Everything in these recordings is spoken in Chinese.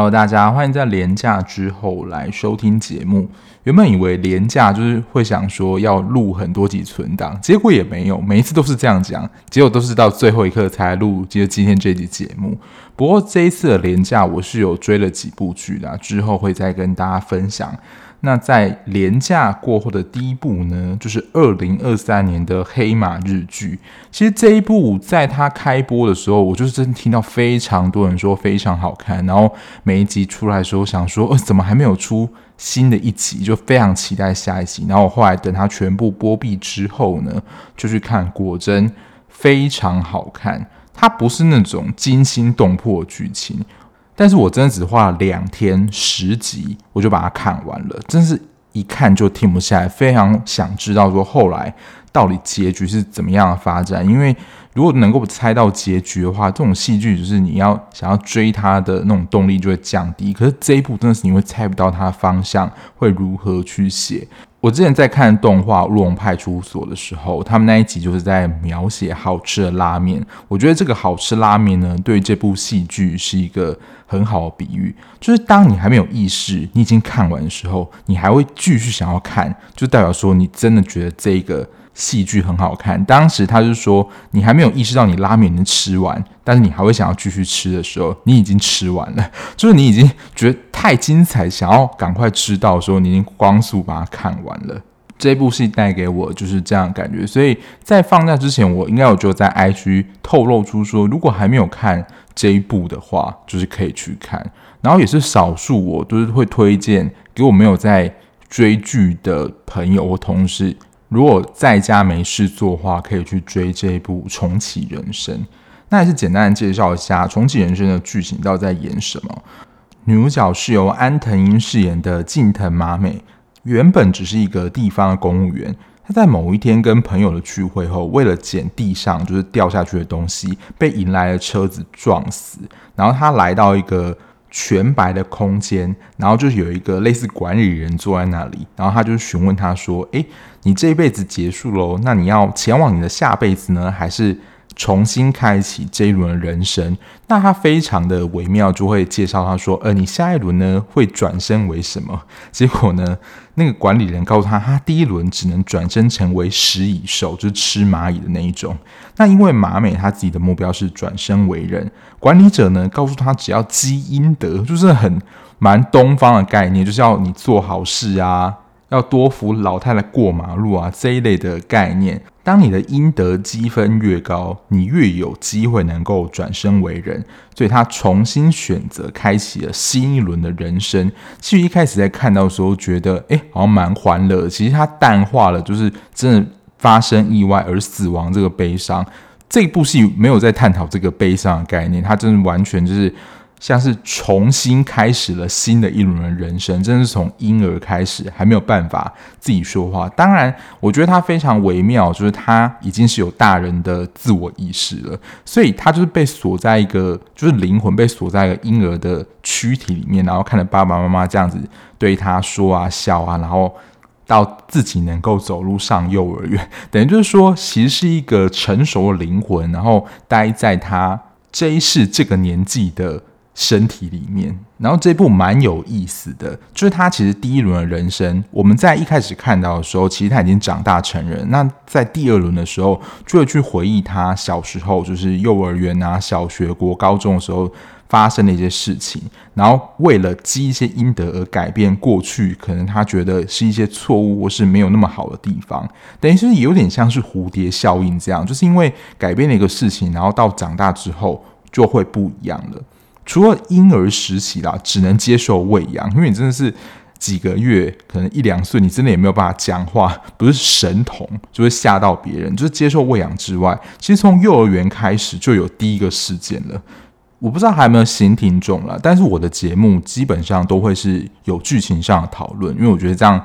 Hello，大家欢迎在廉假之后来收听节目。原本以为廉假就是会想说要录很多集存档，结果也没有，每一次都是这样讲，结果都是到最后一刻才录，接着今天这集节目。不过这一次的廉假，我是有追了几部剧的，之后会再跟大家分享。那在廉价过后的第一部呢，就是二零二三年的黑马日剧。其实这一部在它开播的时候，我就是真的听到非常多人说非常好看。然后每一集出来的时候，想说，呃，怎么还没有出新的一集？就非常期待下一集。然后我后来等它全部播毕之后呢，就去看，果真非常好看。它不是那种惊心动魄的剧情。但是我真的只花了两天十集，我就把它看完了，真是一看就停不下来，非常想知道说后来到底结局是怎么样的发展。因为如果能够猜到结局的话，这种戏剧就是你要想要追它的那种动力就会降低。可是这一部真的是你会猜不到它的方向会如何去写。我之前在看动画《乌龙派出所》的时候，他们那一集就是在描写好吃的拉面。我觉得这个好吃拉面呢，对这部戏剧是一个很好的比喻。就是当你还没有意识，你已经看完的时候，你还会继续想要看，就代表说你真的觉得这个。戏剧很好看，当时他就说，你还没有意识到你拉面已经吃完，但是你还会想要继续吃的时候，你已经吃完了，就是你已经觉得太精彩，想要赶快吃到的时候，你已经光速把它看完了。这部戏带给我就是这样的感觉，所以在放假之前，我应该有就在 IG 透露出说，如果还没有看这一部的话，就是可以去看。然后也是少数我都是会推荐给我没有在追剧的朋友或同事。如果在家没事做的话，可以去追这一部《重启人生》。那还是简单的介绍一下《重启人生》的剧情到底在演什么。女主角是由安藤樱饰演的近藤麻美，原本只是一个地方的公务员。她在某一天跟朋友的聚会后，为了捡地上就是掉下去的东西，被迎来的车子撞死。然后她来到一个全白的空间，然后就是有一个类似管理人坐在那里，然后他就询问他说：“诶，你这一辈子结束喽？那你要前往你的下辈子呢，还是？”重新开启这一轮人生，那他非常的微妙，就会介绍他说：“呃，你下一轮呢会转生为什么？”结果呢，那个管理人告诉他，他第一轮只能转生成为食蚁兽，就是吃蚂蚁的那一种。那因为麻美他自己的目标是转生为人，管理者呢告诉他，只要积阴德，就是很蛮东方的概念，就是要你做好事啊。要多扶老太太过马路啊，这一类的概念。当你的阴德积分越高，你越有机会能够转生为人。所以他重新选择开启了新一轮的人生。其实一开始在看到的时候，觉得诶好像蛮欢乐。其实他淡化了，就是真的发生意外而死亡这个悲伤。这部戏没有在探讨这个悲伤的概念，它真的完全就是。像是重新开始了新的一轮的人生，真的是从婴儿开始，还没有办法自己说话。当然，我觉得他非常微妙，就是他已经是有大人的自我意识了，所以他就是被锁在一个，就是灵魂被锁在一个婴儿的躯体里面，然后看着爸爸妈妈这样子对他说啊笑啊，然后到自己能够走路上幼儿园，等于就是说，其实是一个成熟的灵魂，然后待在他这一世这个年纪的。身体里面，然后这部蛮有意思的，就是他其实第一轮的人生，我们在一开始看到的时候，其实他已经长大成人。那在第二轮的时候，就会去回忆他小时候，就是幼儿园啊、小学、国高中的时候发生的一些事情，然后为了积一些阴德而改变过去，可能他觉得是一些错误或是没有那么好的地方，等于是有点像是蝴蝶效应这样，就是因为改变了一个事情，然后到长大之后就会不一样了。除了婴儿时期啦，只能接受喂养，因为你真的是几个月，可能一两岁，你真的也没有办法讲话，不是神童就会吓到别人。就是接受喂养之外，其实从幼儿园开始就有第一个事件了。我不知道还有没有新听众了，但是我的节目基本上都会是有剧情上的讨论，因为我觉得这样。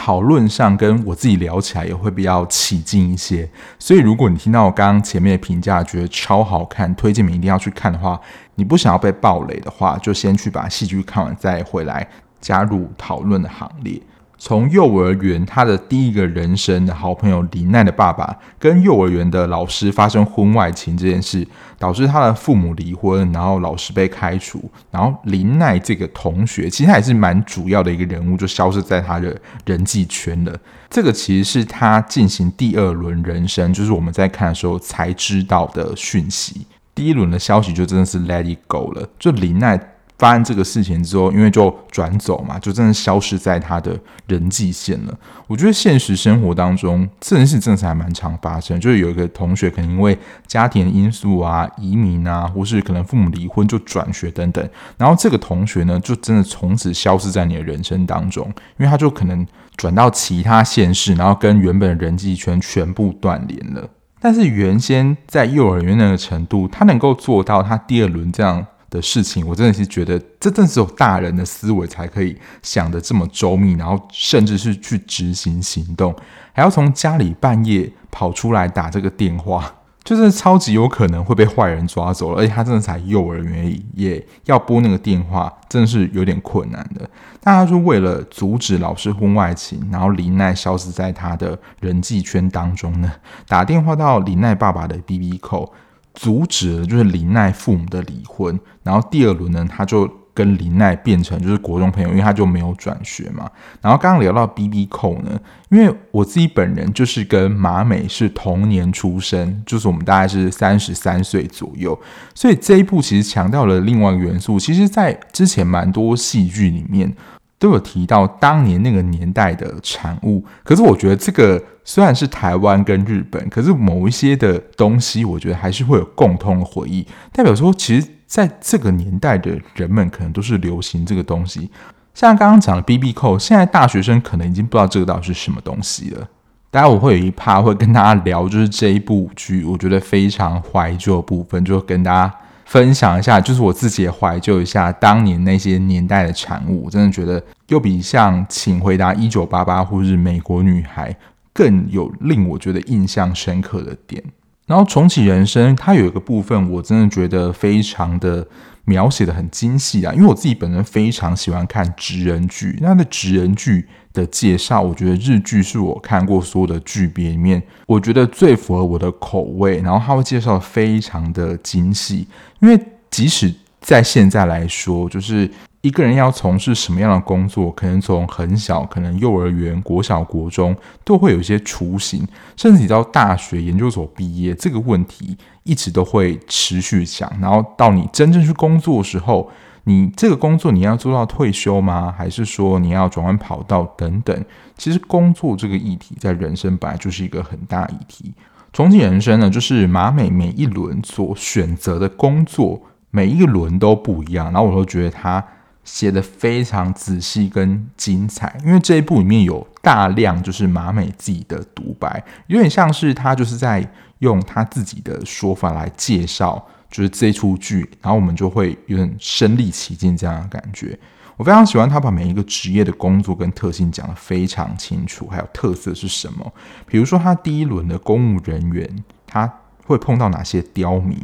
讨论上跟我自己聊起来也会比较起劲一些，所以如果你听到我刚刚前面的评价，觉得超好看，推荐你一定要去看的话，你不想要被暴雷的话，就先去把戏剧看完再回来加入讨论的行列。从幼儿园他的第一个人生的好朋友林奈的爸爸跟幼儿园的老师发生婚外情这件事，导致他的父母离婚，然后老师被开除，然后林奈这个同学其实他也是蛮主要的一个人物，就消失在他的人际圈了。这个其实是他进行第二轮人生，就是我们在看的时候才知道的讯息。第一轮的消息就真的是 let it go 了，就林奈。发生这个事情之后，因为就转走嘛，就真的消失在他的人际线了。我觉得现实生活当中这件事真的是还蛮常发生，就是有一个同学可能因为家庭因素啊、移民啊，或是可能父母离婚就转学等等，然后这个同学呢，就真的从此消失在你的人生当中，因为他就可能转到其他县市，然后跟原本的人际圈全部断联了。但是原先在幼儿园那个程度，他能够做到他第二轮这样的事情，我真的是觉得，这正是有大人的思维才可以想得这么周密，然后甚至是去执行行动，还要从家里半夜跑出来打这个电话，就是超级有可能会被坏人抓走了。而且他真的才幼儿园，也要拨那个电话，真的是有点困难的。但他说为了阻止老师婚外情，然后林奈消失在他的人际圈当中呢，打电话到林奈爸爸的 BB Call。阻止了就是林奈父母的离婚，然后第二轮呢，他就跟林奈变成就是国中朋友，因为他就没有转学嘛。然后刚刚聊到 B B 扣呢，因为我自己本人就是跟马美是同年出生，就是我们大概是三十三岁左右，所以这一部其实强调了另外一个元素，其实在之前蛮多戏剧里面。都有提到当年那个年代的产物，可是我觉得这个虽然是台湾跟日本，可是某一些的东西，我觉得还是会有共通的回忆，代表说，其实在这个年代的人们可能都是流行这个东西。像刚刚讲的 BB 扣现在大学生可能已经不知道这个到底是什么东西了。待会我会有一趴会跟大家聊，就是这一部剧，我觉得非常怀旧的部分，就跟大家。分享一下，就是我自己也怀旧一下当年那些年代的产物，我真的觉得又比像《请回答一九八八》或是《美国女孩》更有令我觉得印象深刻的点。然后重启人生，它有一个部分，我真的觉得非常的描写的很精细啊，因为我自己本人非常喜欢看职人剧，那的职人剧。的介绍，我觉得日剧是我看过所有的剧别里面，我觉得最符合我的口味。然后他会介绍非常的精细，因为即使在现在来说，就是一个人要从事什么样的工作，可能从很小，可能幼儿园、国小、国中都会有一些雏形，甚至你到大学、研究所毕业，这个问题一直都会持续想。然后到你真正去工作的时候。你这个工作你要做到退休吗？还是说你要转换跑道等等？其实工作这个议题在人生本来就是一个很大议题。重启人生呢，就是马美每一轮所选择的工作，每一轮都不一样。然后我都觉得他写得非常仔细跟精彩，因为这一部里面有大量就是马美自己的独白，有点像是他就是在用他自己的说法来介绍。就是这出剧，然后我们就会有点身临其境这样的感觉。我非常喜欢他把每一个职业的工作跟特性讲得非常清楚，还有特色是什么。比如说他第一轮的公务人员，他会碰到哪些刁民，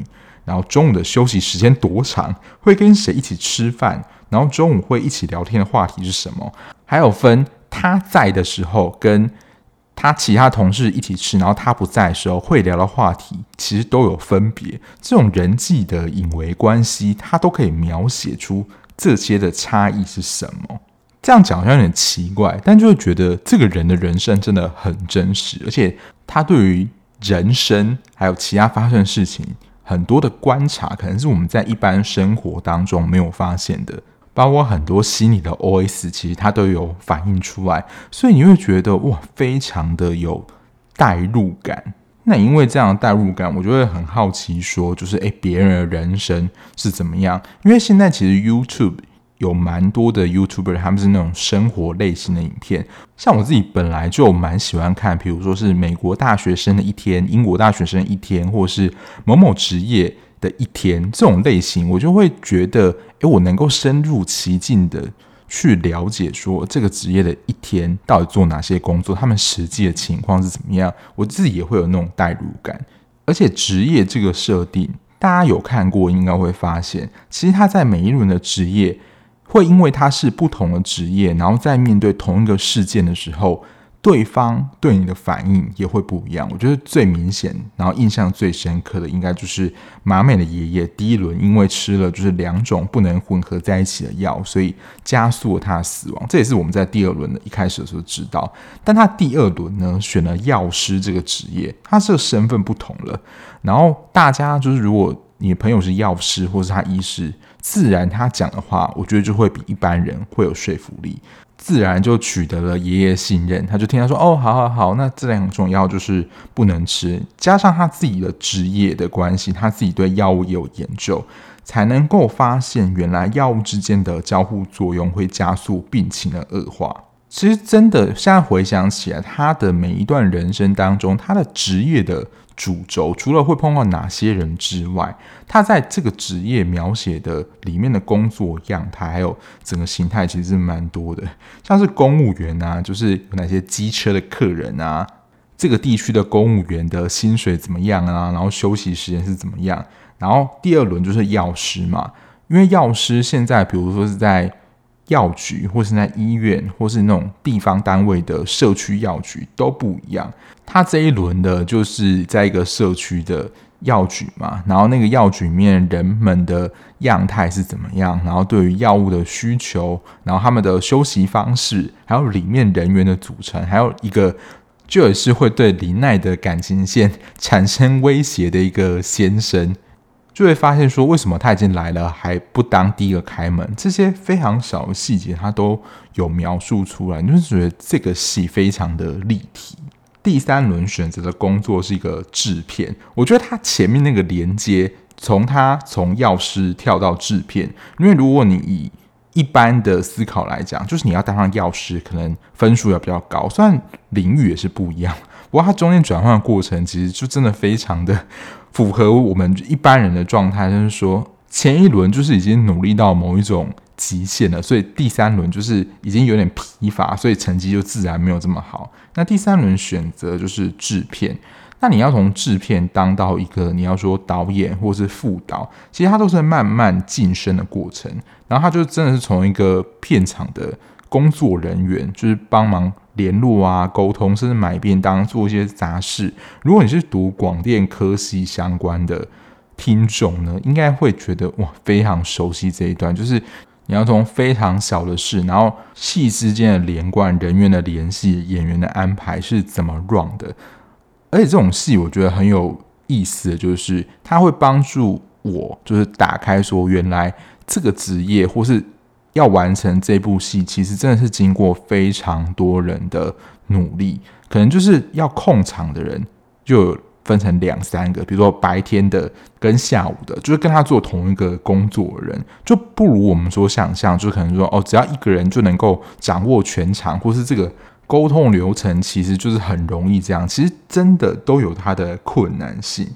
然后中午的休息时间多长，会跟谁一起吃饭，然后中午会一起聊天的话题是什么，还有分他在的时候跟。他其他同事一起吃，然后他不在的时候会聊的话题，其实都有分别。这种人际的隐微关系，他都可以描写出这些的差异是什么。这样讲好像有点奇怪，但就会觉得这个人的人生真的很真实，而且他对于人生还有其他发生的事情很多的观察，可能是我们在一般生活当中没有发现的。包括很多心理的 OS，其实它都有反映出来，所以你会觉得哇，非常的有代入感。那因为这样的代入感，我就会很好奇，说就是诶，别人的人生是怎么样？因为现在其实 YouTube 有蛮多的 YouTuber，他们是那种生活类型的影片。像我自己本来就蛮喜欢看，比如说是美国大学生的一天、英国大学生一天，或是某某职业。的一天，这种类型，我就会觉得，诶，我能够深入其境的去了解，说这个职业的一天到底做哪些工作，他们实际的情况是怎么样，我自己也会有那种代入感。而且职业这个设定，大家有看过，应该会发现，其实他在每一轮的职业会因为他是不同的职业，然后在面对同一个事件的时候。对方对你的反应也会不一样。我觉得最明显，然后印象最深刻的，应该就是马美的爷爷。第一轮因为吃了就是两种不能混合在一起的药，所以加速了他的死亡。这也是我们在第二轮的一开始的时候知道。但他第二轮呢，选了药师这个职业，他这个身份不同了。然后大家就是，如果你的朋友是药师或是他医师，自然他讲的话，我觉得就会比一般人会有说服力。自然就取得了爷爷信任，他就听他说：“哦，好好好，那这两种药就是不能吃。”加上他自己的职业的关系，他自己对药物也有研究，才能够发现原来药物之间的交互作用会加速病情的恶化。其实真的，现在回想起来，他的每一段人生当中，他的职业的。主轴除了会碰到哪些人之外，他在这个职业描写的里面的工作样态，还有整个形态，其实是蛮多的。像是公务员啊，就是有哪些机车的客人啊，这个地区的公务员的薪水怎么样啊，然后休息时间是怎么样。然后第二轮就是药师嘛，因为药师现在比如说是在。药局，或是在医院，或是那种地方单位的社区药局都不一样。他这一轮的就是在一个社区的药局嘛，然后那个药局里面人们的样态是怎么样，然后对于药物的需求，然后他们的休息方式，还有里面人员的组成，还有一个就也是会对林奈的感情线产生威胁的一个先生。就会发现说，为什么他已经来了还不当第一个开门？这些非常小的细节，他都有描述出来，你就是觉得这个戏非常的立体。第三轮选择的工作是一个制片，我觉得他前面那个连接，从他从药师跳到制片，因为如果你以一般的思考来讲，就是你要当上药师，可能分数要比较高，虽然领域也是不一样，不过他中间转换过程，其实就真的非常的。符合我们一般人的状态，就是说前一轮就是已经努力到某一种极限了，所以第三轮就是已经有点疲乏，所以成绩就自然没有这么好。那第三轮选择就是制片，那你要从制片当到一个你要说导演或是副导，其实它都是慢慢晋升的过程。然后他就真的是从一个片场的工作人员，就是帮忙。联络啊，沟通，甚至买便当，做一些杂事。如果你是读广电科系相关的听众呢，应该会觉得哇，非常熟悉这一段。就是你要从非常小的事，然后戏之间的连贯、人员的联系、演员的安排是怎么 run 的。而且这种戏我觉得很有意思的就是，它会帮助我，就是打开说，原来这个职业或是。要完成这部戏，其实真的是经过非常多人的努力。可能就是要控场的人，就分成两三个，比如说白天的跟下午的，就是跟他做同一个工作的人，就不如我们说想象，就可能说哦，只要一个人就能够掌握全场，或是这个沟通流程，其实就是很容易这样。其实真的都有它的困难性。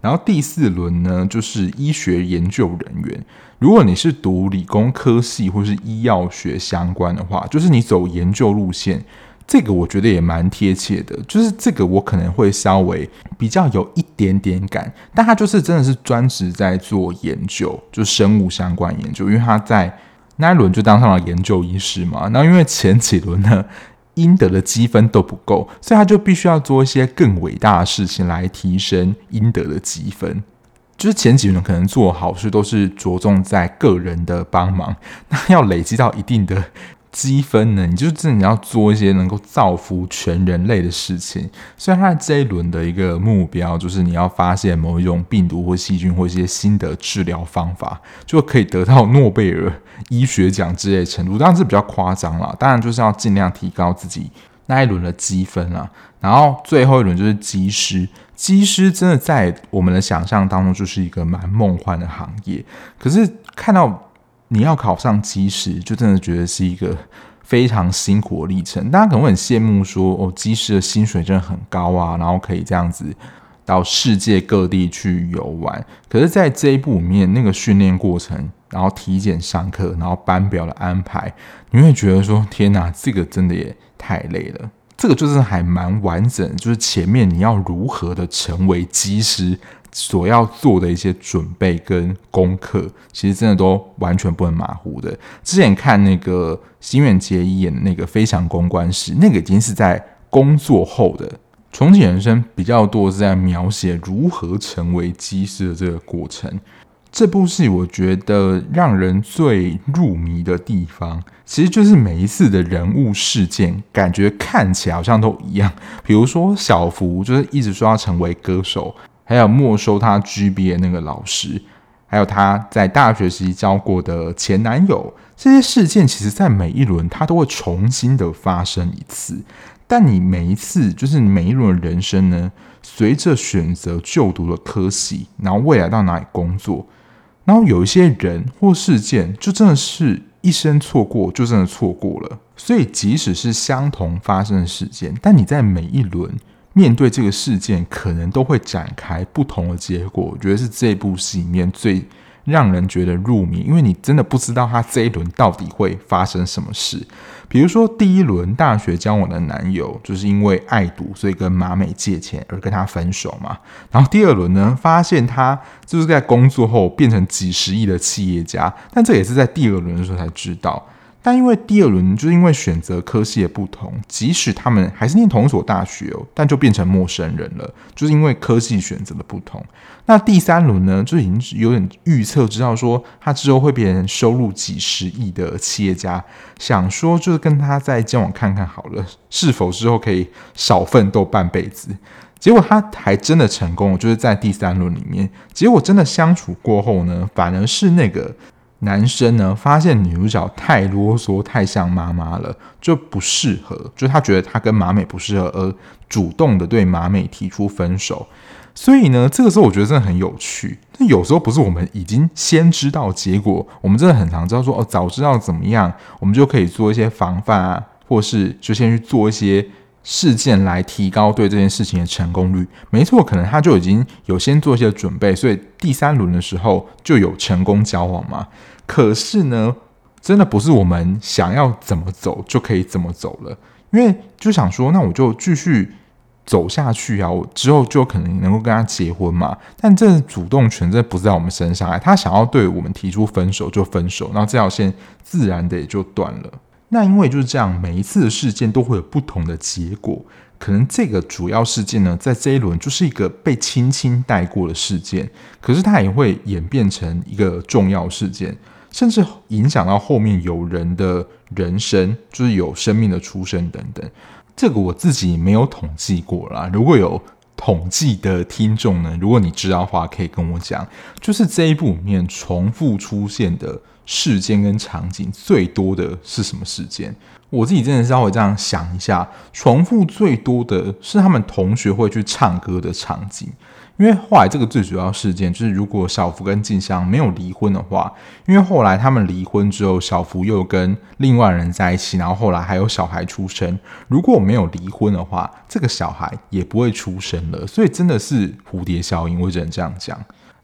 然后第四轮呢，就是医学研究人员。如果你是读理工科系或是医药学相关的话，就是你走研究路线，这个我觉得也蛮贴切的。就是这个我可能会稍微比较有一点点感，但他就是真的是专职在做研究，就生物相关研究，因为他在那一轮就当上了研究医师嘛。那因为前几轮呢，应得的积分都不够，所以他就必须要做一些更伟大的事情来提升应得的积分。就是前几轮可能做好事都是着重在个人的帮忙，那要累积到一定的积分呢，你就真的要做一些能够造福全人类的事情。虽然他这一轮的一个目标就是你要发现某一种病毒或细菌或一些新的治疗方法，就可以得到诺贝尔医学奖之类的程度，当然是比较夸张了。当然就是要尽量提高自己那一轮的积分了。然后最后一轮就是机师。机师真的在我们的想象当中就是一个蛮梦幻的行业，可是看到你要考上机师，就真的觉得是一个非常辛苦的历程。大家可能会很羡慕说，哦，机师的薪水真的很高啊，然后可以这样子到世界各地去游玩。可是，在这一部里面，那个训练过程，然后体检上课，然后班表的安排，你会觉得说，天哪，这个真的也太累了。这个就是还蛮完整，就是前面你要如何的成为机师所要做的一些准备跟功课，其实真的都完全不能马虎的。之前看那个心愿结演的那个《飞翔公关师》，那个已经是在工作后的。重启人生比较多是在描写如何成为机师的这个过程。这部戏我觉得让人最入迷的地方，其实就是每一次的人物事件，感觉看起来好像都一样。比如说小福就是一直说要成为歌手，还有没收他 GBA 那个老师，还有他在大学时期交过的前男友，这些事件其实在每一轮他都会重新的发生一次。但你每一次就是每一轮人生呢，随着选择就读的科系，然后未来到哪里工作。然后有一些人或事件，就真的是一生错过，就真的错过了。所以，即使是相同发生的事件，但你在每一轮面对这个事件，可能都会展开不同的结果。我觉得是这部戏里面最让人觉得入迷，因为你真的不知道他这一轮到底会发生什么事。比如说，第一轮大学交往的男友就是因为爱赌，所以跟马美借钱而跟他分手嘛。然后第二轮呢，发现他就是在工作后变成几十亿的企业家，但这也是在第二轮的时候才知道。但因为第二轮就是因为选择科系的不同，即使他们还是念同一所大学哦，但就变成陌生人了，就是因为科系选择的不同。那第三轮呢，就已经有点预测知道说他之后会变成收入几十亿的企业家，想说就是跟他再交往看看好了，是否之后可以少奋斗半辈子。结果他还真的成功，就是在第三轮里面，结果真的相处过后呢，反而是那个。男生呢，发现女主角太啰嗦，太像妈妈了，就不适合。就他觉得他跟马美不适合，而主动的对马美提出分手。所以呢，这个时候我觉得真的很有趣。那有时候不是我们已经先知道结果，我们真的很常知道说哦，早知道怎么样，我们就可以做一些防范啊，或是就先去做一些事件来提高对这件事情的成功率。没错，可能他就已经有先做一些准备，所以第三轮的时候就有成功交往嘛。可是呢，真的不是我们想要怎么走就可以怎么走了，因为就想说，那我就继续走下去啊，我之后就可能能够跟他结婚嘛。但这主动权真的不在我们身上，他想要对我们提出分手就分手，然后这条线自然的也就断了。那因为就是这样，每一次的事件都会有不同的结果。可能这个主要事件呢，在这一轮就是一个被轻轻带过的事件，可是它也会演变成一个重要事件。甚至影响到后面有人的人生，就是有生命的出生等等。这个我自己没有统计过啦。如果有统计的听众呢，如果你知道的话，可以跟我讲。就是这一部里面重复出现的事件跟场景最多的是什么事件？我自己真的稍微这样想一下，重复最多的是他们同学会去唱歌的场景。因为后来这个最主要事件就是，如果小福跟静香没有离婚的话，因为后来他们离婚之后，小福又跟另外人在一起，然后后来还有小孩出生。如果没有离婚的话，这个小孩也不会出生了。所以真的是蝴蝶效应，我只能这样讲。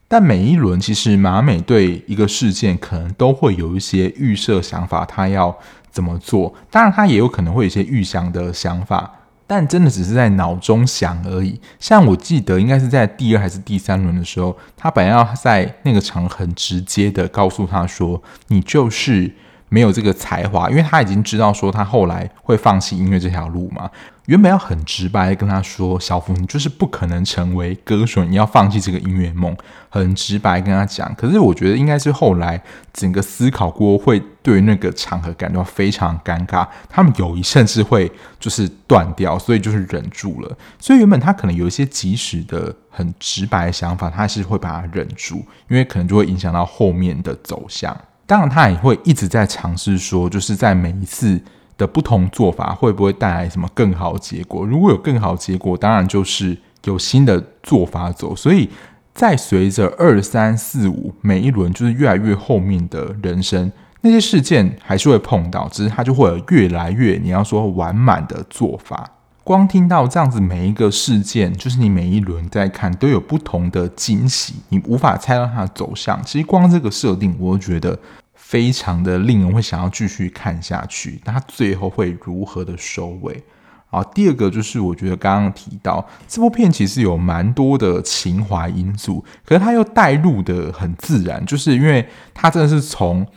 但每一轮其实马美对一个事件可能都会有一些预设想法，他要怎么做？当然，他也有可能会有一些预想的想法。但真的只是在脑中想而已。像我记得，应该是在第二还是第三轮的时候，他本来要在那个场很直接的告诉他说：“你就是没有这个才华。”因为他已经知道说他后来会放弃音乐这条路嘛。原本要很直白的跟他说：“小福，你就是不可能成为歌手，你要放弃这个音乐梦。”很直白跟他讲。可是我觉得应该是后来整个思考过，会对那个场合感到非常尴尬。他们友谊甚至会就是断掉，所以就是忍住了。所以原本他可能有一些及时的很直白的想法，他是会把它忍住，因为可能就会影响到后面的走向。当然，他也会一直在尝试说，就是在每一次。的不同做法会不会带来什么更好结果？如果有更好结果，当然就是有新的做法走。所以在随着二三四五每一轮就是越来越后面的人生，那些事件还是会碰到，只是它就会有越来越你要说完满的做法。光听到这样子每一个事件，就是你每一轮在看都有不同的惊喜，你无法猜到它的走向。其实光这个设定，我觉得。非常的令人会想要继续看下去，那它最后会如何的收尾？啊，第二个就是我觉得刚刚提到这部片其实有蛮多的情怀因素，可是它又带入的很自然，就是因为它真的是从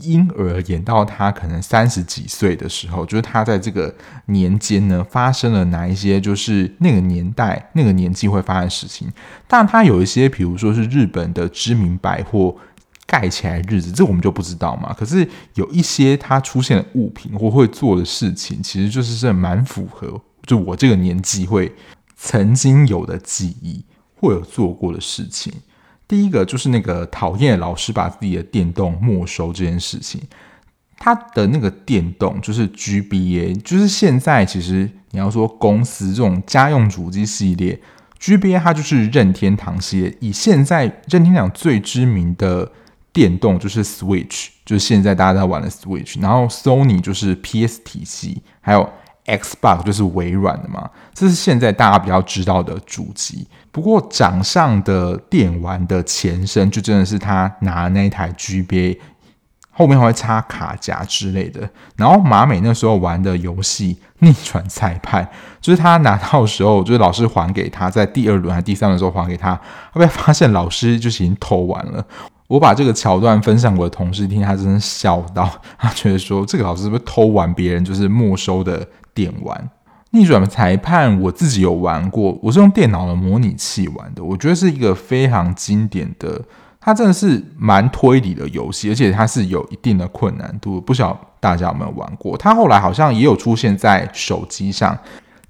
婴儿演到他可能三十几岁的时候，就是他在这个年间呢发生了哪一些就是那个年代那个年纪会发生事情，但他有一些比如说是日本的知名百货。盖起来日子，这我们就不知道嘛。可是有一些他出现的物品或会做的事情，其实就是是蛮符合，就我这个年纪会曾经有的记忆，或有做过的事情。第一个就是那个讨厌老师把自己的电动没收这件事情。他的那个电动就是 GBA，就是现在其实你要说公司这种家用主机系列，GBA 它就是任天堂系列，以现在任天堂最知名的。电动就是 Switch，就是现在大家在玩的 Switch，然后 Sony 就是 PS 体系，还有 Xbox 就是微软的嘛，这是现在大家比较知道的主机。不过掌上的电玩的前身，就真的是他拿那一台 GBA，后面还会插卡夹之类的。然后马美那时候玩的游戏《逆转裁判》，就是他拿到的时候，就是老师还给他，在第二轮还是第三轮的时候还给他，后来发现老师就是已经偷玩了。我把这个桥段分享给我的同事听，他真的笑到，他觉得说这个老师是不是偷玩别人就是没收的电玩？逆转裁判我自己有玩过，我是用电脑的模拟器玩的，我觉得是一个非常经典的，它真的是蛮推理的游戏，而且它是有一定的困难度，不晓大家有没有玩过？它后来好像也有出现在手机上，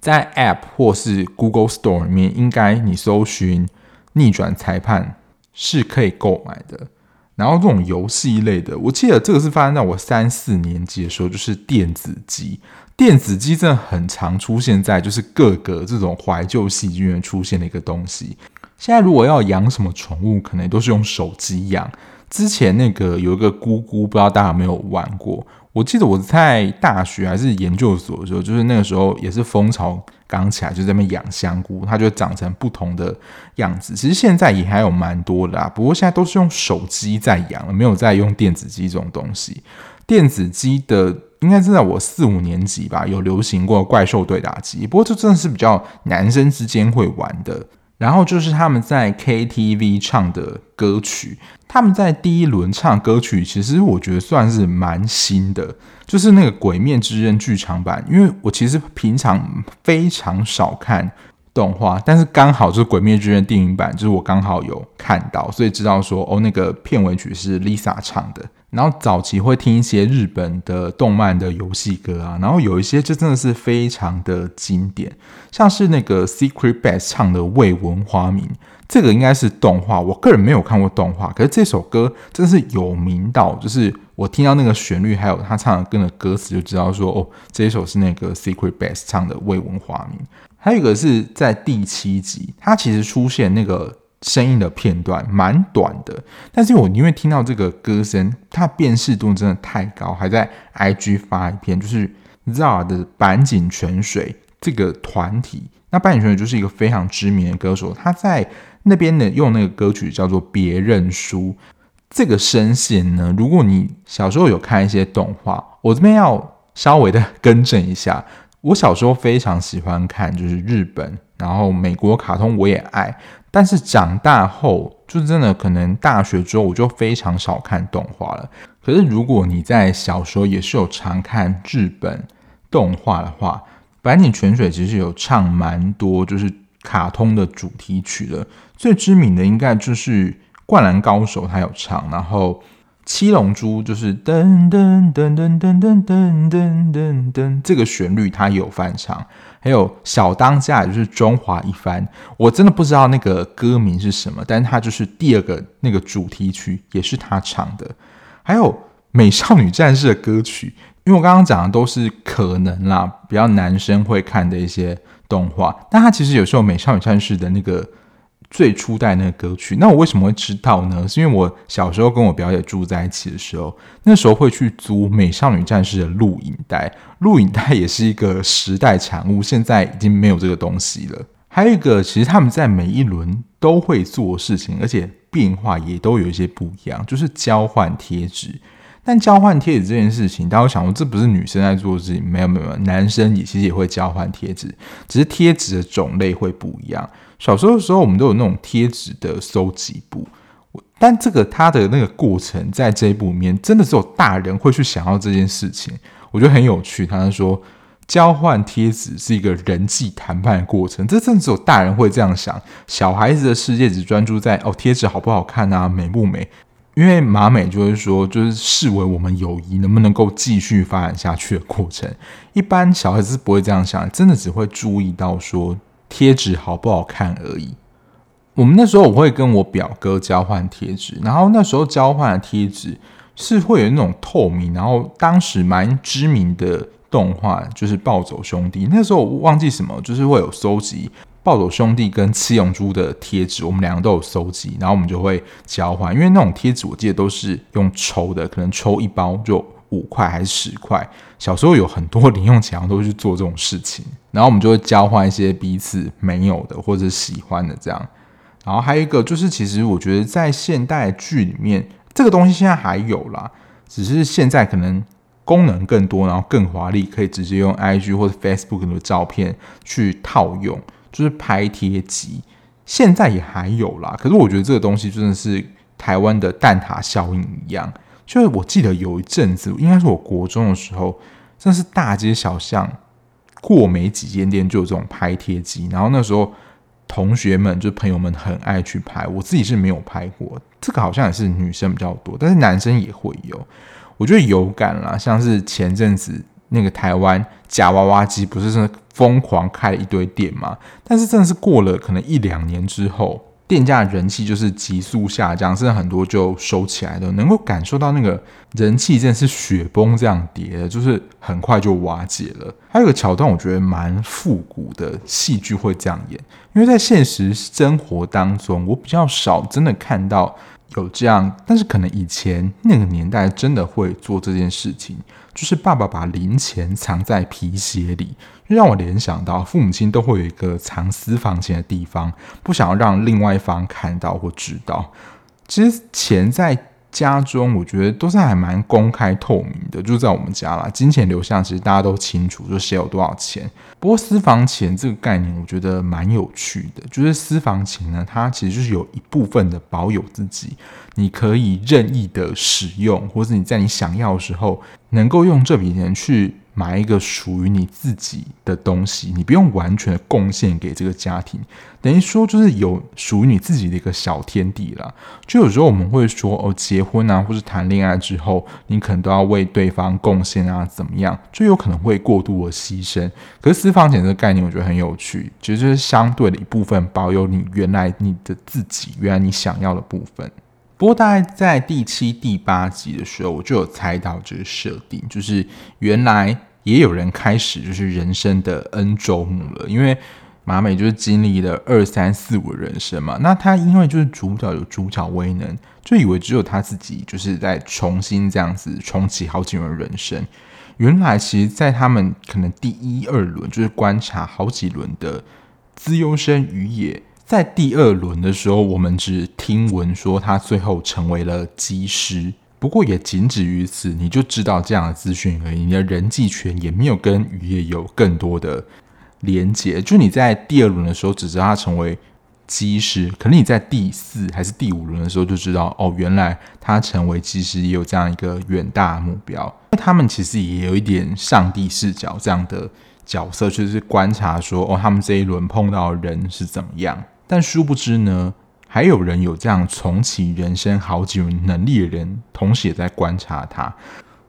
在 App 或是 Google Store 里面，应该你搜寻逆转裁判。是可以购买的，然后这种游戏类的，我记得这个是发生在我三四年级的时候，就是电子机。电子机真的很常出现在就是各个这种怀旧戏剧院出现的一个东西。现在如果要养什么宠物，可能都是用手机养。之前那个有一个菇菇，不知道大家有没有玩过？我记得我在大学还是研究所的时候，就是那个时候也是风潮。刚起来就在那边养香菇，它就长成不同的样子。其实现在也还有蛮多的啦，不过现在都是用手机在养了，没有在用电子机这种东西。电子机的应该是在我四五年级吧，有流行过怪兽对打机，不过这真的是比较男生之间会玩的。然后就是他们在 KTV 唱的歌曲，他们在第一轮唱歌曲，其实我觉得算是蛮新的。就是那个《鬼灭之刃》剧场版，因为我其实平常非常少看动画，但是刚好就是《鬼灭之刃》电影版，就是我刚好有看到，所以知道说哦，那个片尾曲是 Lisa 唱的。然后早期会听一些日本的动漫的游戏歌啊，然后有一些就真的是非常的经典，像是那个 Secret Base 唱的《未闻花名》，这个应该是动画，我个人没有看过动画，可是这首歌真的是有名到，就是我听到那个旋律，还有他唱的跟的歌词，就知道说哦，这一首是那个 Secret Base 唱的《未闻花名》。还有一个是在第七集，它其实出现那个。声音的片段蛮短的，但是我因为听到这个歌声，它辨识度真的太高，还在 IG 发一篇，就是 ZARD 的坂井泉水这个团体。那坂井泉水就是一个非常知名的歌手，他在那边呢用那个歌曲叫做《别认输》。这个声线呢，如果你小时候有看一些动画，我这边要稍微的更正一下。我小时候非常喜欢看，就是日本，然后美国卡通我也爱。但是长大后，就真的可能大学之后，我就非常少看动画了。可是如果你在小时候也是有常看日本动画的话，白井泉水其实有唱蛮多就是卡通的主题曲的。最知名的应该就是《灌篮高手》，他有唱，然后。七龙珠就是噔噔噔噔噔噔噔噔噔噔，这个旋律它有翻唱，还有小当家也就是中华一番，我真的不知道那个歌名是什么，但是它就是第二个那个主题曲也是他唱的，还有美少女战士的歌曲，因为我刚刚讲的都是可能啦，比较男生会看的一些动画，但它其实有时候美少女战士的那个。最初代那个歌曲，那我为什么会知道呢？是因为我小时候跟我表姐住在一起的时候，那时候会去租《美少女战士》的录影带，录影带也是一个时代产物，现在已经没有这个东西了。还有一个，其实他们在每一轮都会做事情，而且变化也都有一些不一样，就是交换贴纸。但交换贴纸这件事情，大家想说，这不是女生在做的事情？没有没有，男生也其实也会交换贴纸，只是贴纸的种类会不一样。小时候的时候，我们都有那种贴纸的收集簿，但这个它的那个过程，在这一部里面，真的只有大人会去想到这件事情，我觉得很有趣。他说，交换贴纸是一个人际谈判的过程，这真的只有大人会这样想，小孩子的世界只专注在哦，贴纸好不好看啊，美不美。因为马美就是说，就是视为我们友谊能不能够继续发展下去的过程。一般小孩子不会这样想，真的只会注意到说贴纸好不好看而已。我们那时候我会跟我表哥交换贴纸，然后那时候交换的贴纸是会有那种透明，然后当时蛮知名的动画就是《暴走兄弟》，那时候我忘记什么，就是会有收集。暴走兄弟跟七龙珠的贴纸，我们两个都有收集，然后我们就会交换。因为那种贴纸，我记得都是用抽的，可能抽一包就五块还是十块。小时候有很多零用钱，都会去做这种事情。然后我们就会交换一些彼此没有的或者喜欢的这样。然后还有一个就是，其实我觉得在现代剧里面，这个东西现在还有啦，只是现在可能功能更多，然后更华丽，可以直接用 IG 或者 Facebook 的照片去套用。就是拍贴机，现在也还有啦。可是我觉得这个东西真的是台湾的蛋挞效应一样。就是我记得有一阵子，应该是我国中的时候，真是大街小巷过没几间店就有这种拍贴机。然后那时候同学们就朋友们很爱去拍，我自己是没有拍过。这个好像也是女生比较多，但是男生也会有。我觉得有感啦，像是前阵子。那个台湾假娃娃机不是真的疯狂开了一堆店吗？但是真的是过了可能一两年之后，店家人气就是急速下降，甚至很多就收起来了。能够感受到那个人气真的是雪崩这样跌的，就是很快就瓦解了。还有个桥段，我觉得蛮复古的戏剧会这样演，因为在现实生活当中，我比较少真的看到。有这样，但是可能以前那个年代真的会做这件事情，就是爸爸把零钱藏在皮鞋里，让我联想到父母亲都会有一个藏私房钱的地方，不想要让另外一方看到或知道。其实钱在。家中我觉得都是还蛮公开透明的，就在我们家啦。金钱流向其实大家都清楚，就谁有多少钱。不过私房钱这个概念，我觉得蛮有趣的。就是私房钱呢，它其实就是有一部分的保有自己，你可以任意的使用，或是你在你想要的时候，能够用这笔钱去。买一个属于你自己的东西，你不用完全贡献给这个家庭，等于说就是有属于你自己的一个小天地啦。就有时候我们会说哦，结婚啊，或是谈恋爱之后，你可能都要为对方贡献啊，怎么样，就有可能会过度的牺牲。可是私房钱这个概念，我觉得很有趣，其实就是相对的一部分保有你原来你的自己，原来你想要的部分。不过，大概在第七、第八集的时候，我就有猜到这个设定，就是原来也有人开始就是人生的 N 周目了。因为马美就是经历了二三四五人生嘛，那他因为就是主角有主角威能，就以为只有他自己就是在重新这样子重启好几轮人生。原来，其实，在他们可能第一二轮就是观察好几轮的资优生于野。在第二轮的时候，我们只听闻说他最后成为了机师，不过也仅止于此，你就知道这样的资讯而已。你的人际圈也没有跟雨夜有更多的连接。就你在第二轮的时候只知道他成为机师，可能你在第四还是第五轮的时候就知道，哦，原来他成为机师也有这样一个远大的目标。那他们其实也有一点上帝视角这样的角色，就是观察说，哦，他们这一轮碰到的人是怎么样。但殊不知呢，还有人有这样重启人生好几轮能力的人，同时也在观察他。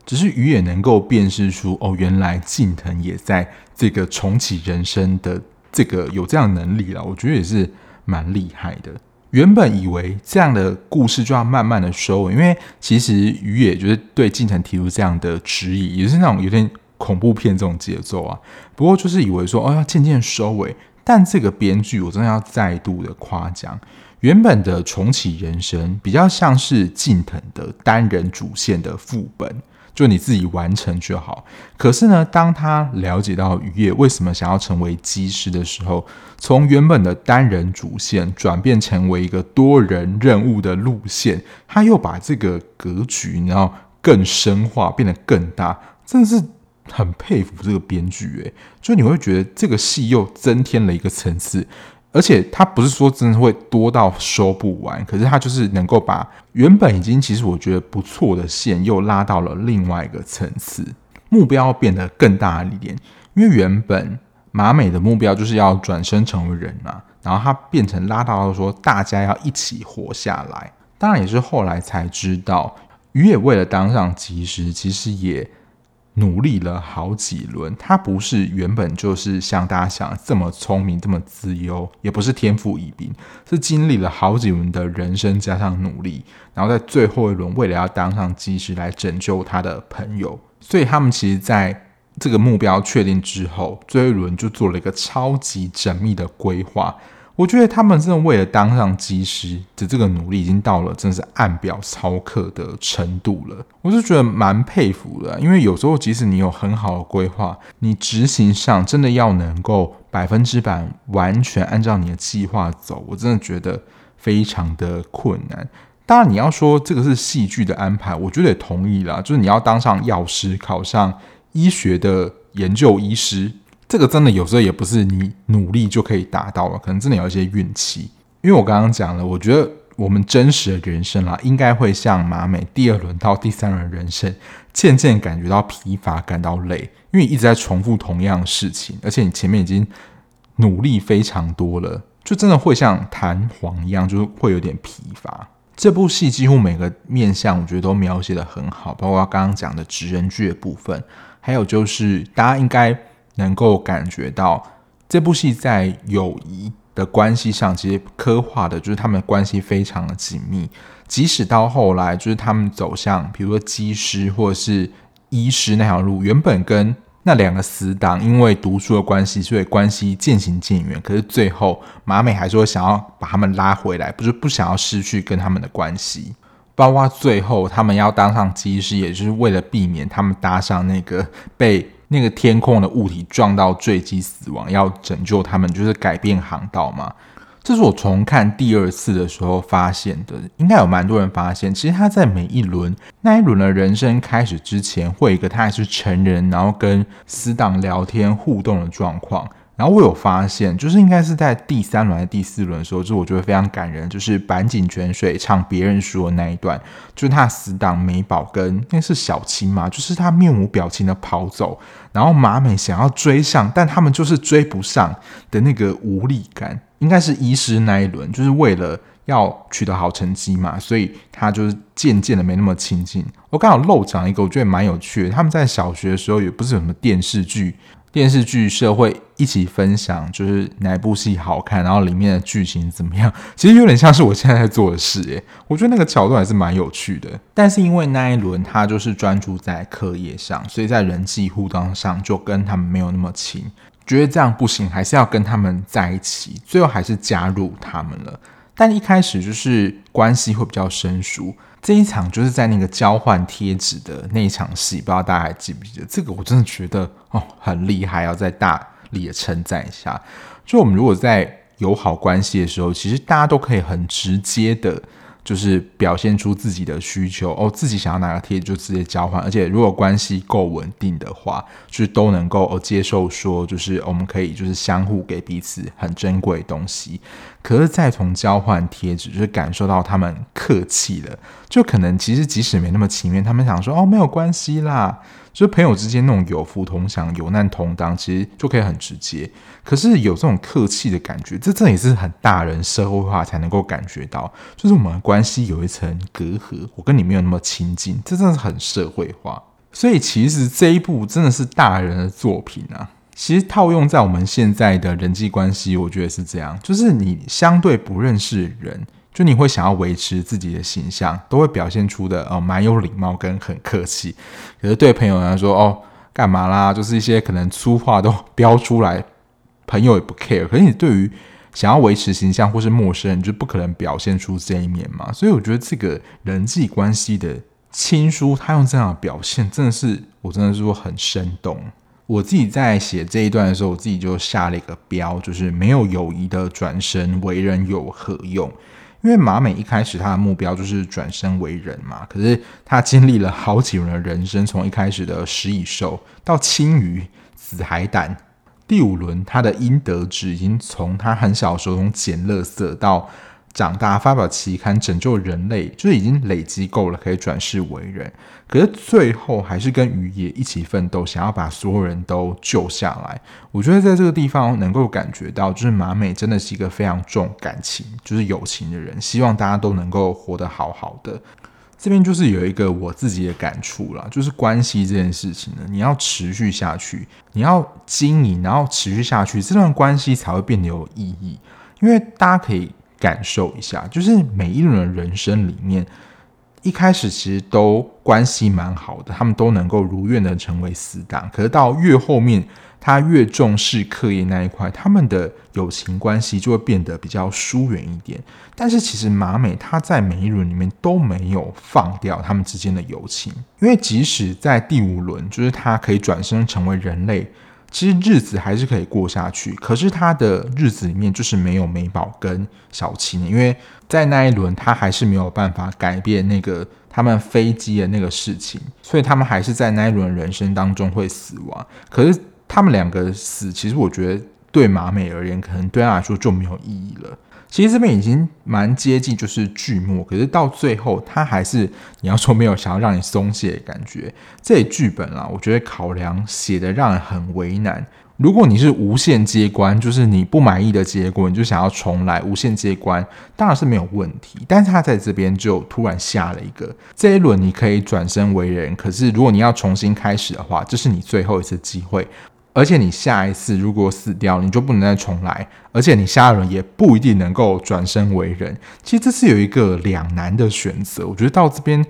只是于野能够辨识出，哦，原来近藤也在这个重启人生的这个有这样能力了。我觉得也是蛮厉害的。原本以为这样的故事就要慢慢的收尾，因为其实于野就是对近藤提出这样的质疑，也是那种有点恐怖片这种节奏啊。不过就是以为说，哦，要渐渐收尾。但这个编剧，我真的要再度的夸奖。原本的重启人生比较像是近藤的单人主线的副本，就你自己完成就好。可是呢，当他了解到于野为什么想要成为机师的时候，从原本的单人主线转变成为一个多人任务的路线，他又把这个格局然后更深化，变得更大，真的是很佩服这个编剧诶，就你会觉得这个戏又增添了一个层次。而且他不是说真的会多到收不完，可是他就是能够把原本已经其实我觉得不错的线又拉到了另外一个层次，目标变得更大一点。因为原本马美的目标就是要转生成为人嘛，然后他变成拉到说大家要一起活下来。当然也是后来才知道，鱼也为了当上及时，其实也。努力了好几轮，他不是原本就是像大家想的这么聪明、这么自由，也不是天赋异禀，是经历了好几轮的人生加上努力，然后在最后一轮为了要当上机师来拯救他的朋友，所以他们其实在这个目标确定之后，最后一轮就做了一个超级缜密的规划。我觉得他们真的为了当上机师的这个努力，已经到了真的是按表操课的程度了。我是觉得蛮佩服的，因为有时候即使你有很好的规划，你执行上真的要能够百分之百完全按照你的计划走，我真的觉得非常的困难。当然，你要说这个是戏剧的安排，我觉得也同意啦。就是你要当上药师，考上医学的研究医师。这个真的有时候也不是你努力就可以达到了，可能真的有一些运气。因为我刚刚讲了，我觉得我们真实的人生啦，应该会像马美第二轮到第三轮人生，渐渐感觉到疲乏，感到累，因为一直在重复同样的事情，而且你前面已经努力非常多了，就真的会像弹簧一样，就是会有点疲乏。这部戏几乎每个面向，我觉得都描写得很好，包括刚刚讲的职人剧的部分，还有就是大家应该。能够感觉到这部戏在友谊的关系上，其实刻画的就是他们关系非常的紧密。即使到后来，就是他们走向比如说机师或者是医师那条路，原本跟那两个死党因为读书的关系，所以关系渐行渐远。可是最后，马美还是会想要把他们拉回来，不是不想要失去跟他们的关系。包括最后他们要当上机师，也就是为了避免他们搭上那个被。那个天空的物体撞到坠机死亡，要拯救他们，就是改变航道嘛。这是我重看第二次的时候发现的，应该有蛮多人发现，其实他在每一轮那一轮的人生开始之前，会有一个他还是成人，然后跟死党聊天互动的状况。然后我有发现，就是应该是在第三轮第四轮的时候，就我觉得非常感人，就是坂井泉水唱别人说的那一段，就是他死党美宝跟那是小青嘛，就是他面无表情的跑走，然后麻美想要追上，但他们就是追不上的那个无力感，应该是医师那一轮，就是为了要取得好成绩嘛，所以他就是渐渐的没那么亲近。我刚好漏讲一个，我觉得蛮有趣的，他们在小学的时候也不是什么电视剧。电视剧社会一起分享，就是哪部戏好看，然后里面的剧情怎么样？其实有点像是我现在在做的事，诶，我觉得那个桥段还是蛮有趣的。但是因为那一轮他就是专注在课业上，所以在人际互动上就跟他们没有那么亲，觉得这样不行，还是要跟他们在一起，最后还是加入他们了。但一开始就是关系会比较生疏。这一场就是在那个交换贴纸的那一场戏，不知道大家还记不记得？这个我真的觉得哦很厉害，要再大力的称赞一下。就我们如果在友好关系的时候，其实大家都可以很直接的。就是表现出自己的需求哦，自己想要哪个贴就直接交换，而且如果关系够稳定的话，就是都能够哦接受说，就是我们可以就是相互给彼此很珍贵的东西。可是再从交换贴纸，就是感受到他们客气了，就可能其实即使没那么情愿，他们想说哦没有关系啦。就是朋友之间那种有福同享、有难同当，其实就可以很直接。可是有这种客气的感觉，这这也是很大人社会化才能够感觉到。就是我们的关系有一层隔阂，我跟你没有那么亲近，这真的是很社会化。所以其实这一部真的是大人的作品啊。其实套用在我们现在的人际关系，我觉得是这样：就是你相对不认识的人。就你会想要维持自己的形象，都会表现出的哦，蛮有礼貌跟很客气。可是对朋友来说，哦，干嘛啦？就是一些可能粗话都飙出来，朋友也不 care。可是你对于想要维持形象或是陌生人，就不可能表现出这一面嘛。所以我觉得这个人际关系的亲疏，他用这样的表现，真的是我真的是说很生动。我自己在写这一段的时候，我自己就下了一个标，就是没有友谊的转身，为人有何用？因为马美一开始他的目标就是转身为人嘛，可是他经历了好几轮的人生，从一开始的食蚁兽到青鱼、紫海胆，第五轮他的阴德值已经从他很小的时候从捡垃圾到。长大发表期刊拯救人类，就是已经累积够了，可以转世为人。可是最后还是跟雨野一起奋斗，想要把所有人都救下来。我觉得在这个地方能够感觉到，就是马美真的是一个非常重感情，就是友情的人。希望大家都能够活得好好的。这边就是有一个我自己的感触啦，就是关系这件事情呢，你要持续下去，你要经营，然后持续下去，这段关系才会变得有意义。因为大家可以。感受一下，就是每一轮人生里面，一开始其实都关系蛮好的，他们都能够如愿的成为死党。可是到越后面，他越重视课业那一块，他们的友情关系就会变得比较疏远一点。但是其实马美他在每一轮里面都没有放掉他们之间的友情，因为即使在第五轮，就是他可以转身成为人类。其实日子还是可以过下去，可是他的日子里面就是没有美宝跟小青，因为在那一轮他还是没有办法改变那个他们飞机的那个事情，所以他们还是在那一轮人生当中会死亡。可是他们两个死，其实我觉得对马美而言，可能对他来说就没有意义了。其实这边已经蛮接近，就是剧末，可是到最后，他还是你要说没有想要让你松懈的感觉。这剧本啊，我觉得考量写的让人很为难。如果你是无限接关，就是你不满意的结果，你就想要重来无限接关，当然是没有问题。但是他在这边就突然下了一个，这一轮你可以转生为人，可是如果你要重新开始的话，这是你最后一次机会。而且你下一次如果死掉，你就不能再重来。而且你下一轮也不一定能够转生为人。其实这是有一个两难的选择。我觉得到这边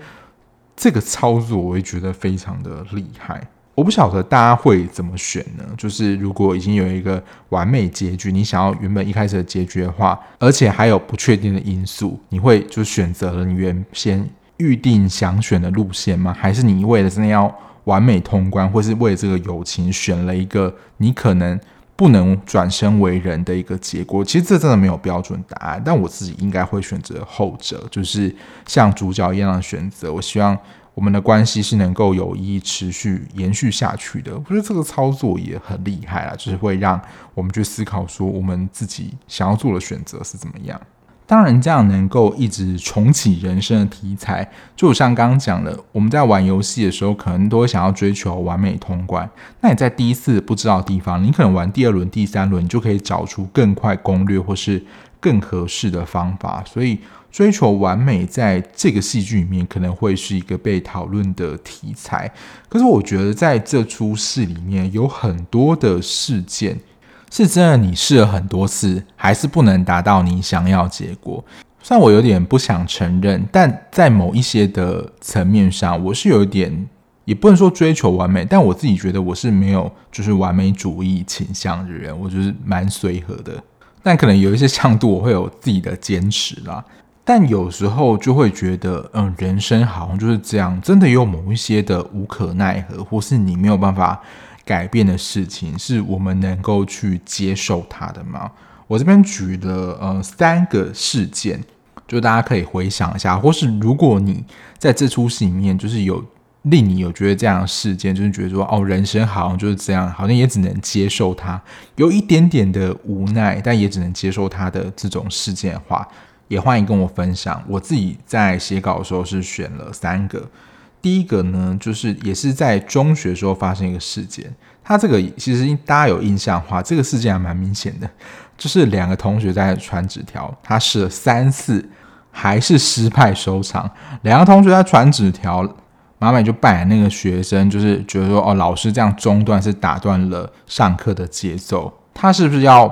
这个操作，我会觉得非常的厉害。我不晓得大家会怎么选呢？就是如果已经有一个完美结局，你想要原本一开始的结局的话，而且还有不确定的因素，你会就选择了你原先预定想选的路线吗？还是你为了真的要？完美通关，或是为这个友情选了一个你可能不能转生为人的一个结果。其实这真的没有标准答案，但我自己应该会选择后者，就是像主角一样的选择。我希望我们的关系是能够有意、持续延续下去的。我觉得这个操作也很厉害啊，就是会让我们去思考说，我们自己想要做的选择是怎么样。当然，这样能够一直重启人生的题材，就像刚刚讲的，我们在玩游戏的时候，可能都会想要追求完美通关。那你在第一次不知道的地方，你可能玩第二轮、第三轮，你就可以找出更快攻略或是更合适的方法。所以，追求完美在这个戏剧里面可能会是一个被讨论的题材。可是，我觉得在这出戏里面有很多的事件。是真的，你试了很多次，还是不能达到你想要结果。虽然我有点不想承认，但在某一些的层面上，我是有一点，也不能说追求完美，但我自己觉得我是没有就是完美主义倾向的人，我就是蛮随和的。但可能有一些强度，我会有自己的坚持啦。但有时候就会觉得，嗯，人生好像就是这样，真的有某一些的无可奈何，或是你没有办法。改变的事情是我们能够去接受它的吗？我这边举了呃三个事件，就大家可以回想一下，或是如果你在这出戏里面就是有令你有觉得这样的事件，就是觉得说哦，人生好像就是这样，好像也只能接受它，有一点点的无奈，但也只能接受它的这种事件的话，也欢迎跟我分享。我自己在写稿的时候是选了三个。第一个呢，就是也是在中学时候发生一个事件。他这个其实大家有印象的话，这个事件还蛮明显的，就是两个同学在传纸条，他试了三次还是失败收场。两个同学在传纸条，妈妈就扮演那个学生，就是觉得说，哦，老师这样中断是打断了上课的节奏，他是不是要？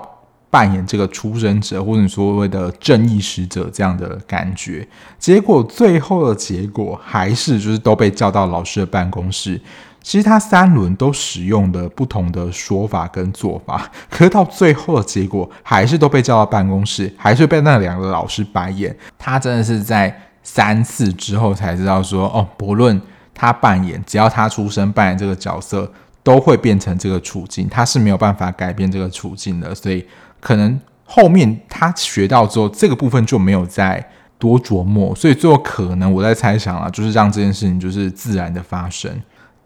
扮演这个出生者，或者所谓的正义使者这样的感觉，结果最后的结果还是就是都被叫到老师的办公室。其实他三轮都使用的不同的说法跟做法，可是到最后的结果还是都被叫到办公室，还是被那两个老师白眼。他真的是在三次之后才知道说，哦，不论他扮演，只要他出生扮演这个角色，都会变成这个处境，他是没有办法改变这个处境的，所以。可能后面他学到之后，这个部分就没有再多琢磨，所以最后可能我在猜想啊，就是让这件事情就是自然的发生。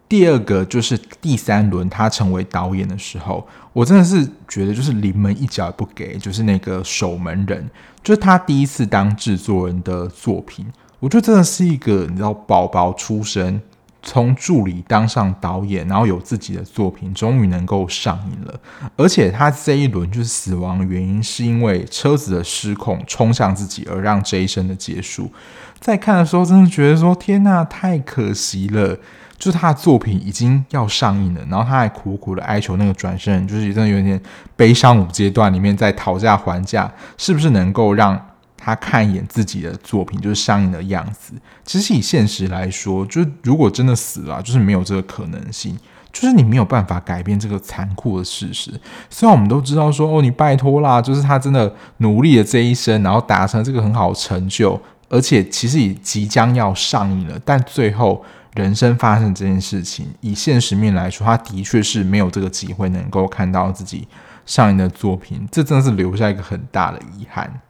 第二个就是第三轮他成为导演的时候，我真的是觉得就是临门一脚不给，就是那个守门人，就是他第一次当制作人的作品，我觉得真的是一个你知道宝宝出生。从助理当上导演，然后有自己的作品，终于能够上映了。而且他这一轮就是死亡的原因，是因为车子的失控冲向自己，而让这一生的结束。在看的时候，真的觉得说：天呐，太可惜了！就是他的作品已经要上映了，然后他还苦苦的哀求那个转生人，就是真的有点悲伤五阶段里面在讨价还价，是不是能够让？他看一眼自己的作品，就是上映的样子。其实以现实来说，就是如果真的死了，就是没有这个可能性，就是你没有办法改变这个残酷的事实。虽然我们都知道说，哦，你拜托啦，就是他真的努力了这一生，然后达成这个很好的成就，而且其实也即将要上映了，但最后人生发生这件事情，以现实面来说，他的确是没有这个机会能够看到自己上映的作品，这真的是留下一个很大的遗憾。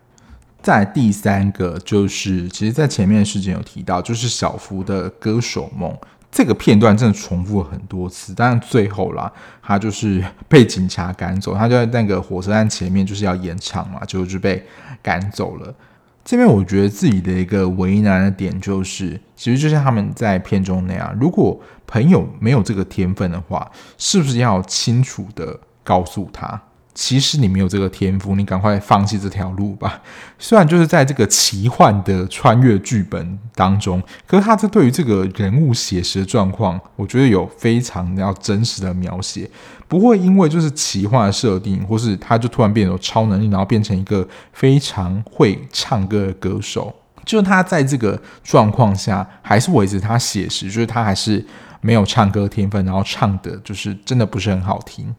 再来第三个就是，其实，在前面的事件有提到，就是小福的歌手梦这个片段真的重复了很多次，但最后啦，他就是被警察赶走，他就在那个火车站前面就是要演唱嘛，就就被赶走了。这边我觉得自己的一个为难的点就是，其实就像他们在片中那样，如果朋友没有这个天分的话，是不是要清楚的告诉他？其实你没有这个天赋，你赶快放弃这条路吧。虽然就是在这个奇幻的穿越剧本当中，可是他这对于这个人物写实的状况，我觉得有非常要真实的描写，不会因为就是奇幻设定，或是他就突然变有超能力，然后变成一个非常会唱歌的歌手。就他在这个状况下，还是维持他写实，就是他还是没有唱歌天分，然后唱的就是真的不是很好听。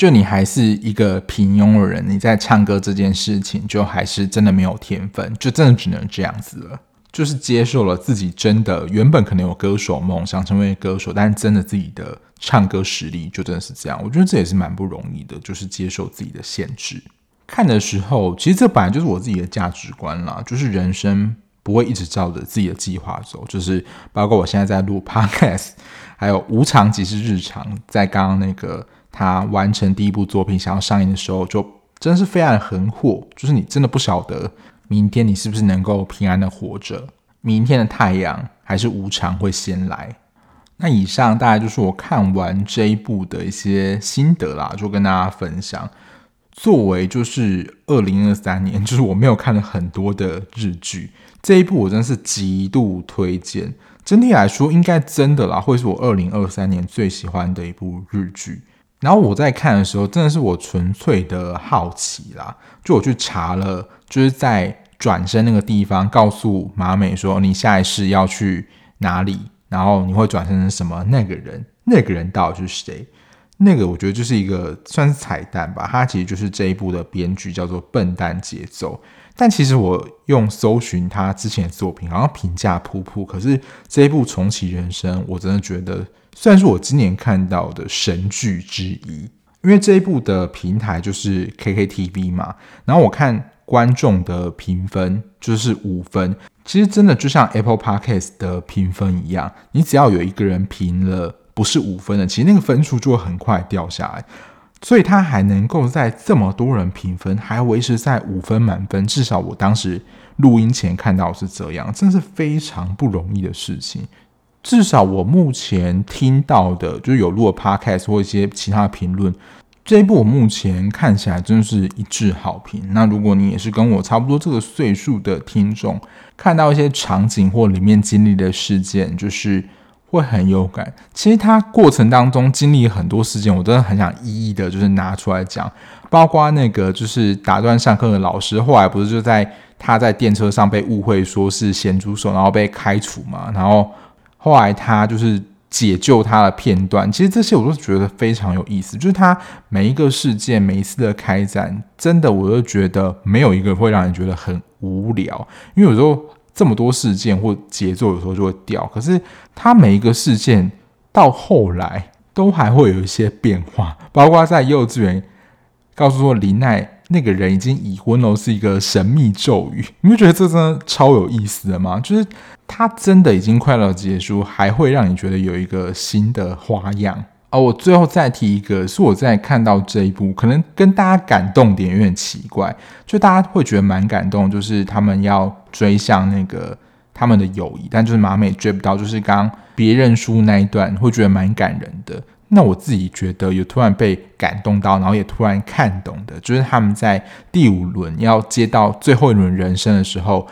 就你还是一个平庸的人，你在唱歌这件事情就还是真的没有天分，就真的只能这样子了。就是接受了自己真的原本可能有歌手梦，想成为歌手，但是真的自己的唱歌实力就真的是这样。我觉得这也是蛮不容易的，就是接受自己的限制。看的时候，其实这本来就是我自己的价值观啦，就是人生不会一直照着自己的计划走，就是包括我现在在录 Podcast，还有无常即是日常，在刚刚那个。他完成第一部作品想要上映的时候，就真的是非常很火，就是你真的不晓得明天你是不是能够平安的活着，明天的太阳还是无常会先来。那以上大概就是我看完这一部的一些心得啦，就跟大家分享。作为就是二零二三年，就是我没有看了很多的日剧，这一部我真是极度推荐。整体来说，应该真的啦，会是我二零二三年最喜欢的一部日剧。然后我在看的时候，真的是我纯粹的好奇啦，就我去查了，就是在转身那个地方，告诉马美说你下一世要去哪里，然后你会转身成什么？那个人，那个人到底是谁？那个我觉得就是一个算是彩蛋吧，它其实就是这一部的编剧叫做笨蛋节奏。但其实我用搜寻他之前的作品，好像评价普普，可是这一部重启人生，我真的觉得。算是我今年看到的神剧之一，因为这一部的平台就是 KKTV 嘛，然后我看观众的评分就是五分，其实真的就像 Apple Podcast 的评分一样，你只要有一个人评了不是五分的，其实那个分数就会很快掉下来，所以他还能够在这么多人评分，还维持在五分满分，至少我当时录音前看到是这样，真是非常不容易的事情。至少我目前听到的，就是有录的 podcast 或一些其他的评论，这一部我目前看起来真的是一致好评。那如果你也是跟我差不多这个岁数的听众，看到一些场景或里面经历的事件，就是会很有感。其实他过程当中经历很多事件，我真的很想一一的，就是拿出来讲。包括那个就是打断上课的老师，后来不是就在他在电车上被误会说是咸猪手，然后被开除嘛，然后。后来他就是解救他的片段，其实这些我都觉得非常有意思。就是他每一个事件、每一次的开展，真的我都觉得没有一个会让人觉得很无聊。因为有时候这么多事件或节奏有时候就会掉，可是他每一个事件到后来都还会有一些变化。包括在幼稚园告诉说林奈那个人已经已婚了，是一个神秘咒语。你会觉得这真的超有意思的吗？就是他真的已经快要结束，还会让你觉得有一个新的花样。哦，我最后再提一个，是我在看到这一部，可能跟大家感动点有点奇怪，就大家会觉得蛮感动，就是他们要追向那个他们的友谊，但就是马美追不到，就是刚别认输那一段，会觉得蛮感人的。那我自己觉得有突然被感动到，然后也突然看懂的，就是他们在第五轮要接到最后一轮人生的时候。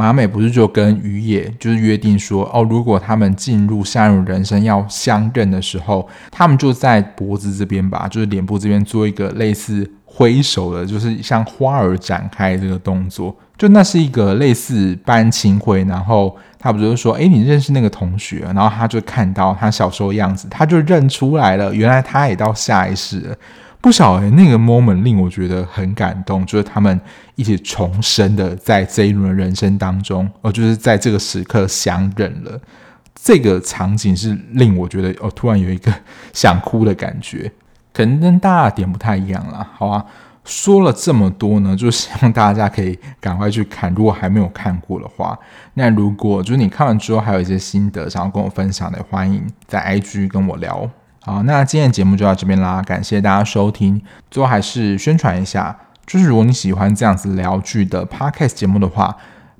马美不是就跟宇野就是约定说，哦，如果他们进入下一轮人生要相认的时候，他们就在脖子这边吧，就是脸部这边做一个类似挥手的，就是像花儿展开这个动作，就那是一个类似班亲会。然后他不就是说，诶，你认识那个同学？然后他就看到他小时候的样子，他就认出来了，原来他也到下一世了。不晓得那个 moment 令我觉得很感动，就是他们一起重生的在这一轮人生当中，哦，就是在这个时刻相认了。这个场景是令我觉得哦，突然有一个 想哭的感觉。可能跟大家点不太一样啦，好啊。说了这么多呢，就希望大家可以赶快去看。如果还没有看过的话，那如果就是你看完之后还有一些心得想要跟我分享的，欢迎在 IG 跟我聊。好，那今天的节目就到这边啦，感谢大家收听。最后还是宣传一下，就是如果你喜欢这样子聊剧的 Podcast 节目的话，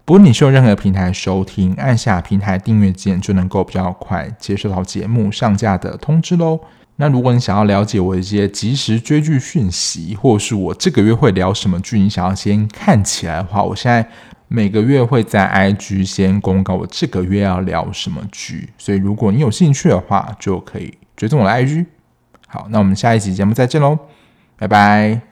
不论你是用任何平台收听，按下平台订阅键就能够比较快接收到节目上架的通知喽。那如果你想要了解我一些即时追剧讯息，或是我这个月会聊什么剧，你想要先看起来的话，我现在每个月会在 IG 先公告我这个月要聊什么剧，所以如果你有兴趣的话，就可以。追踪我的 IG，好，那我们下一期节目再见喽，拜拜。